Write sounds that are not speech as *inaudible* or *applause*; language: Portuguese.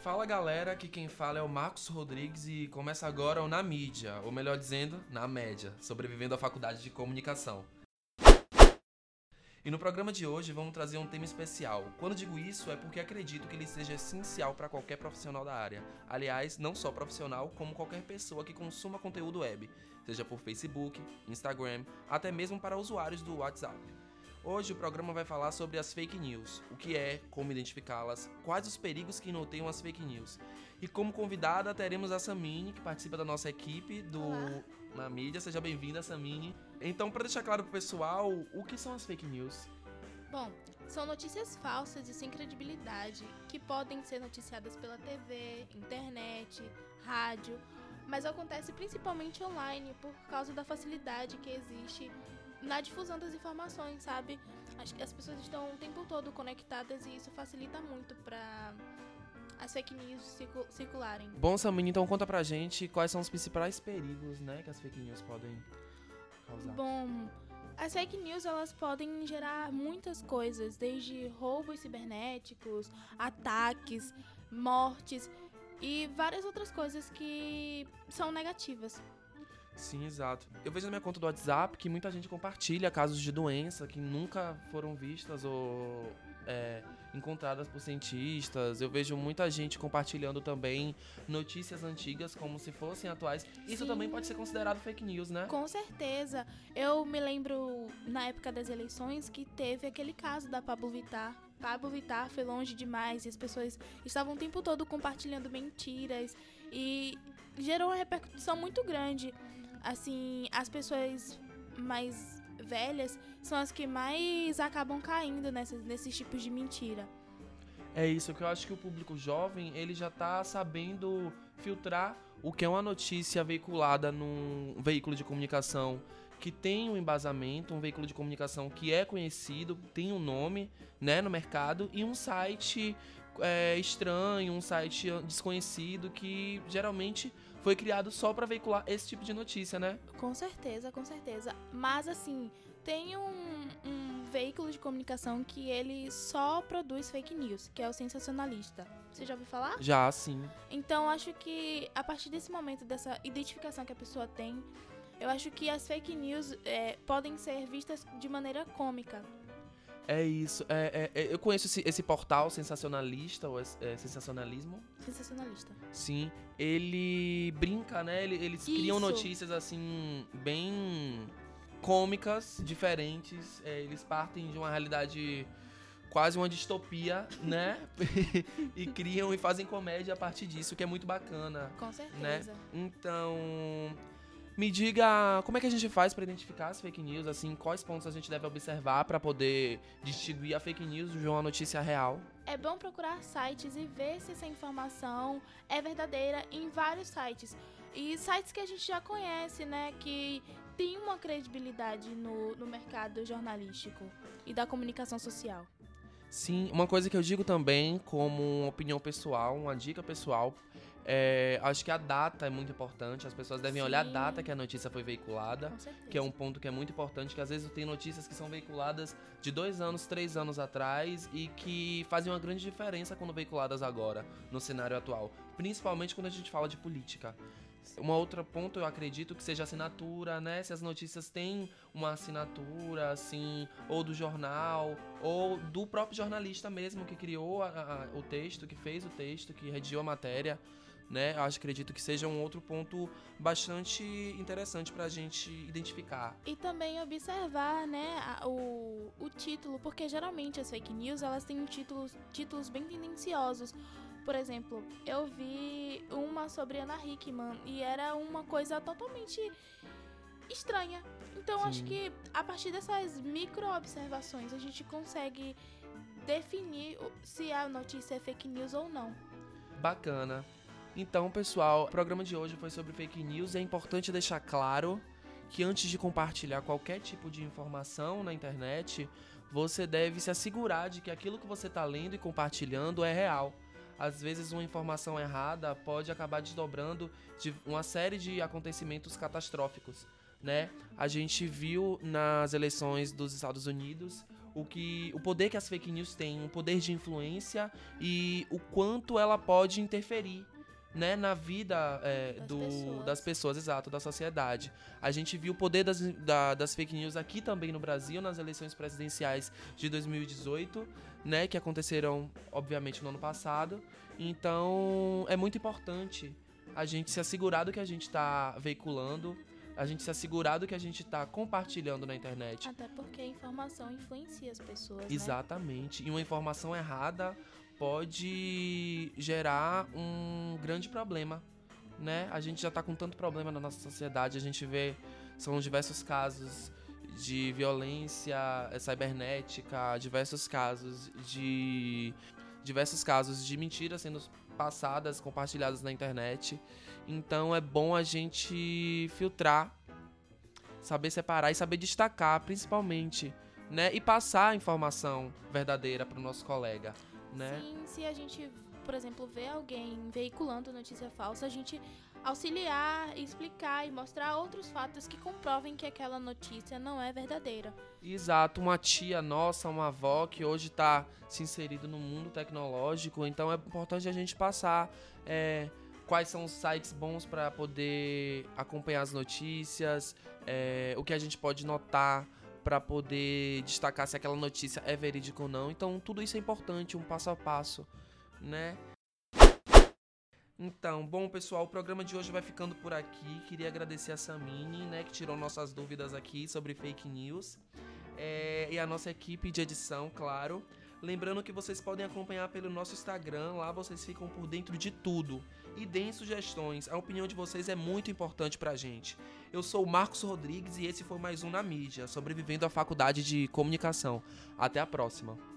Fala galera, aqui quem fala é o Marcos Rodrigues e começa agora o Na Mídia, ou melhor dizendo, na média, sobrevivendo à faculdade de comunicação. E no programa de hoje vamos trazer um tema especial. Quando digo isso é porque acredito que ele seja essencial para qualquer profissional da área. Aliás, não só profissional, como qualquer pessoa que consuma conteúdo web, seja por Facebook, Instagram, até mesmo para usuários do WhatsApp. Hoje o programa vai falar sobre as fake news, o que é, como identificá-las, quais os perigos que noteiam as fake news. E como convidada teremos a Samine, que participa da nossa equipe do Olá. Na Mídia. Seja bem-vinda, Samine. Então, para deixar claro pro pessoal, o que são as fake news? Bom, são notícias falsas e sem credibilidade que podem ser noticiadas pela TV, internet, rádio, mas acontece principalmente online por causa da facilidade que existe na difusão das informações, sabe? Acho que as pessoas estão o tempo todo conectadas e isso facilita muito para as fake news circu- circularem. Bom, Samine, então conta pra gente quais são os principais perigos, né, que as fake news podem causar. Bom, as fake news elas podem gerar muitas coisas, desde roubos cibernéticos, ataques, mortes e várias outras coisas que são negativas. Sim, exato. Eu vejo na minha conta do WhatsApp que muita gente compartilha casos de doença que nunca foram vistas ou é, encontradas por cientistas. Eu vejo muita gente compartilhando também notícias antigas como se fossem atuais. Isso Sim. também pode ser considerado fake news, né? Com certeza. Eu me lembro na época das eleições que teve aquele caso da Pablo Vittar. Pablo Vittar foi longe demais e as pessoas estavam o tempo todo compartilhando mentiras e gerou uma repercussão muito grande. Assim, as pessoas mais velhas são as que mais acabam caindo nessas, nesses tipos de mentira. É isso, que eu acho que o público jovem, ele já tá sabendo filtrar o que é uma notícia veiculada num veículo de comunicação que tem um embasamento, um veículo de comunicação que é conhecido, tem um nome, né, no mercado, e um site é, estranho, um site desconhecido que geralmente foi criado só para veicular esse tipo de notícia, né? Com certeza, com certeza. Mas assim, tem um, um veículo de comunicação que ele só produz fake news, que é o sensacionalista. Você já ouviu falar? Já, sim. Então acho que a partir desse momento, dessa identificação que a pessoa tem, eu acho que as fake news é, podem ser vistas de maneira cômica. É isso. É, é, é, eu conheço esse, esse portal sensacionalista, ou é, sensacionalismo. Sensacionalista. Sim, ele brinca, né? Ele- Eles criam Isso. notícias assim bem cômicas, diferentes. É, eles partem de uma realidade quase uma distopia, né? *laughs* e criam e fazem comédia a partir disso, que é muito bacana. Com certeza. Então, me diga como é que a gente faz pra identificar as fake news, assim, quais pontos a gente deve observar pra poder distinguir a fake news de uma notícia real. É bom procurar sites e ver se essa informação é verdadeira em vários sites. E sites que a gente já conhece, né? Que tem uma credibilidade no, no mercado jornalístico e da comunicação social. Sim, uma coisa que eu digo também, como opinião pessoal, uma dica pessoal, é, acho que a data é muito importante. As pessoas devem olhar a Sim. data que a notícia foi veiculada, que é um ponto que é muito importante, que às vezes tem notícias que são veiculadas de dois anos, três anos atrás e que fazem uma grande diferença quando veiculadas agora, no cenário atual. Principalmente quando a gente fala de política. Um outro ponto eu acredito que seja assinatura, né? Se as notícias têm uma assinatura, assim, ou do jornal, ou do próprio jornalista mesmo que criou a- a- o texto, que fez o texto, que redigiu a matéria, né? Eu acho, acredito que seja um outro ponto bastante interessante pra gente identificar. E também observar, né, a- o, o título, porque geralmente as fake news elas têm títulos, títulos bem tendenciosos. Por exemplo, eu vi uma sobre Ana Hickman e era uma coisa totalmente estranha. Então Sim. acho que a partir dessas micro observações a gente consegue definir se a notícia é fake news ou não. Bacana. Então, pessoal, o programa de hoje foi sobre fake news. É importante deixar claro que antes de compartilhar qualquer tipo de informação na internet, você deve se assegurar de que aquilo que você está lendo e compartilhando é real. Às vezes, uma informação errada pode acabar desdobrando de uma série de acontecimentos catastróficos, né? A gente viu nas eleições dos Estados Unidos o que o poder que as fake news têm, o poder de influência e o quanto ela pode interferir né, na vida é, Das do, pessoas. das pessoas, exato, da sociedade. A gente viu o poder das, da- das fake news aqui também no Brasil, nas eleições presidenciais de 2018, né, que aconteceram, obviamente, no ano passado. Então, é muito importante a gente se assegurar do que a gente está veiculando, a gente se assegurar do que a gente está compartilhando na internet. Até porque a informação influencia as pessoas, né? Exatamente. E uma informação errada pode gerar um grande problema, né? A gente já tá com tanto problema na nossa sociedade, a gente vê são diversos casos de violência eh, cibernética, diversos casos de diversos casos de mentiras sendo passadas, compartilhadas na internet. Então é bom a gente filtrar, saber separar e saber destacar, principalmente né? E passar a informação verdadeira para o nosso colega, né? Sim, se a gente, por exemplo, vê alguém veiculando notícia falsa, a gente auxiliar, explicar e mostrar outros fatos que comprovem que aquela notícia não é verdadeira. Exato, uma tia nossa, uma avó que hoje está se inserido no mundo tecnológico, então é importante a gente passar é, quais são os sites bons para poder acompanhar as notícias, é, o que a gente pode notar para poder destacar se aquela notícia é verídica ou não. Então tudo isso é importante, um passo a passo, né? Então, bom pessoal, o programa de hoje vai ficando por aqui. Queria agradecer a Samine, né, que tirou nossas dúvidas aqui sobre fake news. É, e a nossa equipe de edição, claro. Lembrando que vocês podem acompanhar pelo nosso Instagram, lá vocês ficam por dentro de tudo. E deem sugestões, a opinião de vocês é muito importante pra gente. Eu sou o Marcos Rodrigues e esse foi mais um na mídia, sobrevivendo à faculdade de comunicação. Até a próxima.